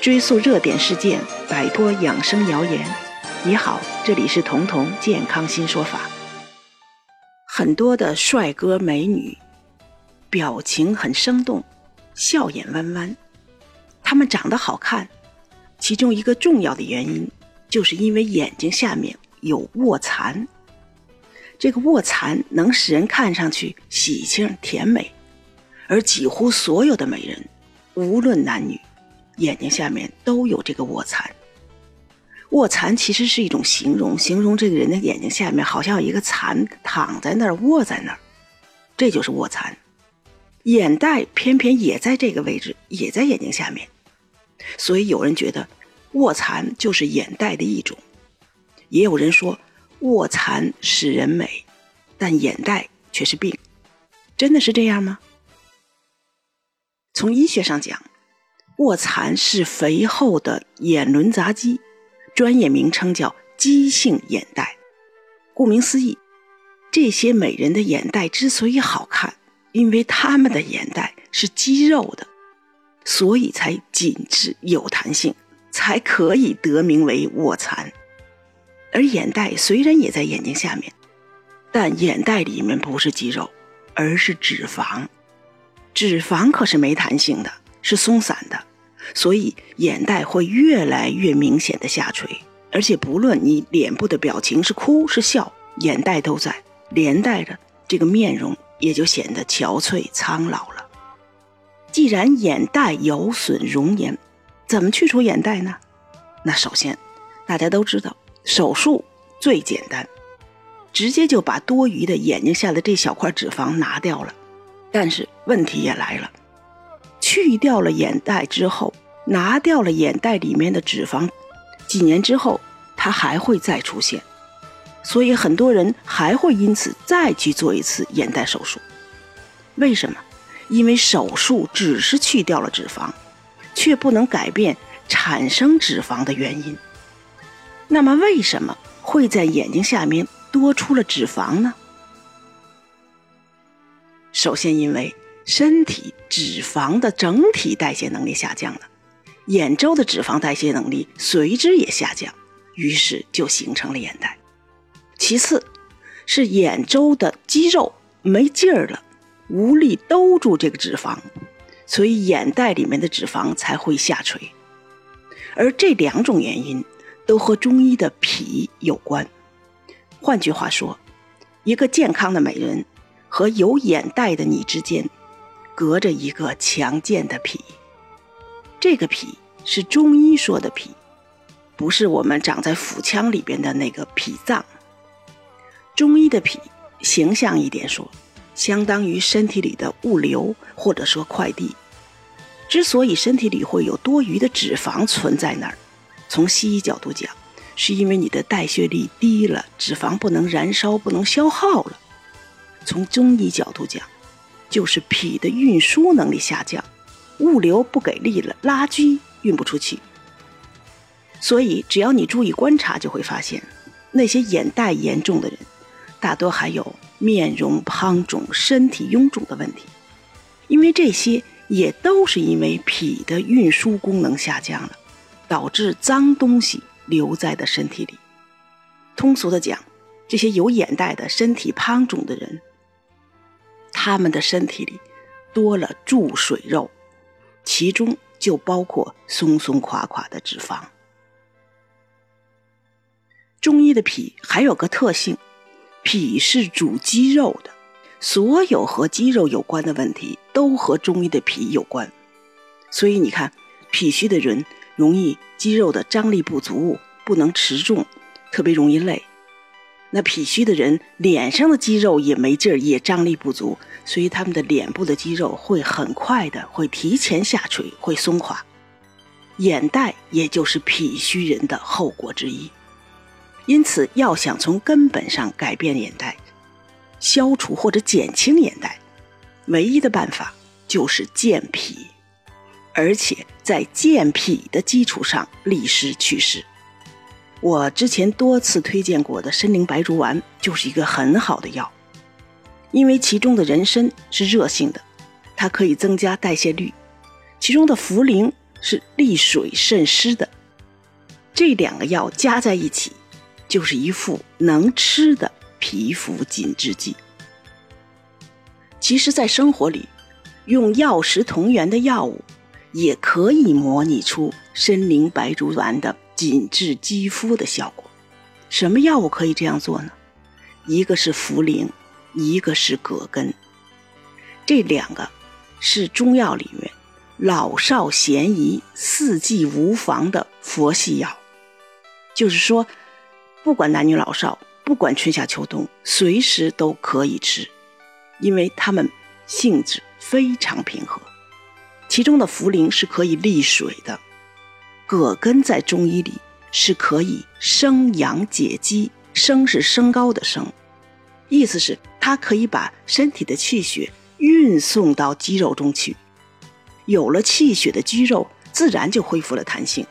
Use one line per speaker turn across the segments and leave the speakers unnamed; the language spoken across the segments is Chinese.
追溯热点事件，摆脱养生谣言。你好，这里是彤彤健康新说法。很多的帅哥美女，表情很生动，笑眼弯弯，他们长得好看，其中一个重要的原因，就是因为眼睛下面有卧蚕。这个卧蚕能使人看上去喜庆甜美，而几乎所有的美人，无论男女。眼睛下面都有这个卧蚕，卧蚕其实是一种形容，形容这个人的眼睛下面好像有一个蚕躺在那儿，卧在那儿，这就是卧蚕。眼袋偏偏也在这个位置，也在眼睛下面，所以有人觉得卧蚕就是眼袋的一种，也有人说卧蚕使人美，但眼袋却是病，真的是这样吗？从医学上讲。卧蚕是肥厚的眼轮匝肌，专业名称叫肌性眼袋。顾名思义，这些美人的眼袋之所以好看，因为她们的眼袋是肌肉的，所以才紧致有弹性，才可以得名为卧蚕。而眼袋虽然也在眼睛下面，但眼袋里面不是肌肉，而是脂肪。脂肪可是没弹性的。是松散的，所以眼袋会越来越明显的下垂，而且不论你脸部的表情是哭是笑，眼袋都在，连带着这个面容也就显得憔悴苍老了。既然眼袋有损容颜，怎么去除眼袋呢？那首先，大家都知道手术最简单，直接就把多余的眼睛下的这小块脂肪拿掉了。但是问题也来了。去掉了眼袋之后，拿掉了眼袋里面的脂肪，几年之后它还会再出现，所以很多人还会因此再去做一次眼袋手术。为什么？因为手术只是去掉了脂肪，却不能改变产生脂肪的原因。那么为什么会在眼睛下面多出了脂肪呢？首先因为。身体脂肪的整体代谢能力下降了，眼周的脂肪代谢能力随之也下降，于是就形成了眼袋。其次，是眼周的肌肉没劲儿了，无力兜住这个脂肪，所以眼袋里面的脂肪才会下垂。而这两种原因都和中医的脾有关。换句话说，一个健康的美人和有眼袋的你之间。隔着一个强健的脾，这个脾是中医说的脾，不是我们长在腹腔里边的那个脾脏。中医的脾，形象一点说，相当于身体里的物流或者说快递。之所以身体里会有多余的脂肪存在那儿，从西医角度讲，是因为你的代谢率低了，脂肪不能燃烧，不能消耗了。从中医角度讲。就是脾的运输能力下降，物流不给力了，垃圾运不出去。所以，只要你注意观察，就会发现，那些眼袋严重的人，大多还有面容胖肿、身体臃肿的问题，因为这些也都是因为脾的运输功能下降了，导致脏东西留在的身体里。通俗的讲，这些有眼袋的身体胖肿的人。他们的身体里多了注水肉，其中就包括松松垮垮的脂肪。中医的脾还有个特性，脾是主肌肉的，所有和肌肉有关的问题都和中医的脾有关。所以你看，脾虚的人容易肌肉的张力不足，不能持重，特别容易累。那脾虚的人脸上的肌肉也没劲儿，也张力不足，所以他们的脸部的肌肉会很快的会提前下垂，会松垮。眼袋也就是脾虚人的后果之一。因此，要想从根本上改变眼袋，消除或者减轻眼袋，唯一的办法就是健脾，而且在健脾的基础上利湿祛湿。我之前多次推荐过的参苓白术丸就是一个很好的药，因为其中的人参是热性的，它可以增加代谢率；其中的茯苓是利水渗湿的。这两个药加在一起，就是一副能吃的皮肤紧致剂。其实，在生活里，用药食同源的药物，也可以模拟出参苓白术丸的紧致肌肤的效果。什么药物可以这样做呢？一个是茯苓，一个是葛根。这两个是中药里面老少咸宜、四季无妨的佛系药。就是说，不管男女老少，不管春夏秋冬，随时都可以吃。因为它们性质非常平和，其中的茯苓是可以利水的，葛根在中医里是可以升阳解肌，升是升高的升，意思是它可以把身体的气血运送到肌肉中去，有了气血的肌肉自然就恢复了弹性，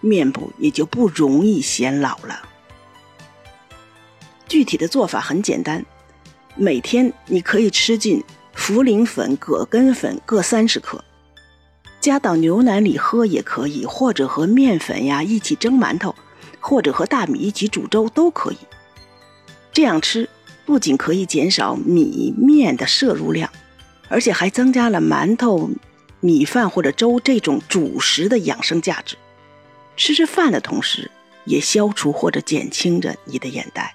面部也就不容易显老了。具体的做法很简单。每天你可以吃进茯苓粉、葛根粉各三十克，加到牛奶里喝也可以，或者和面粉呀一起蒸馒头，或者和大米一起煮粥都可以。这样吃不仅可以减少米面的摄入量，而且还增加了馒头、米饭或者粥这种主食的养生价值。吃着饭的同时，也消除或者减轻着你的眼袋。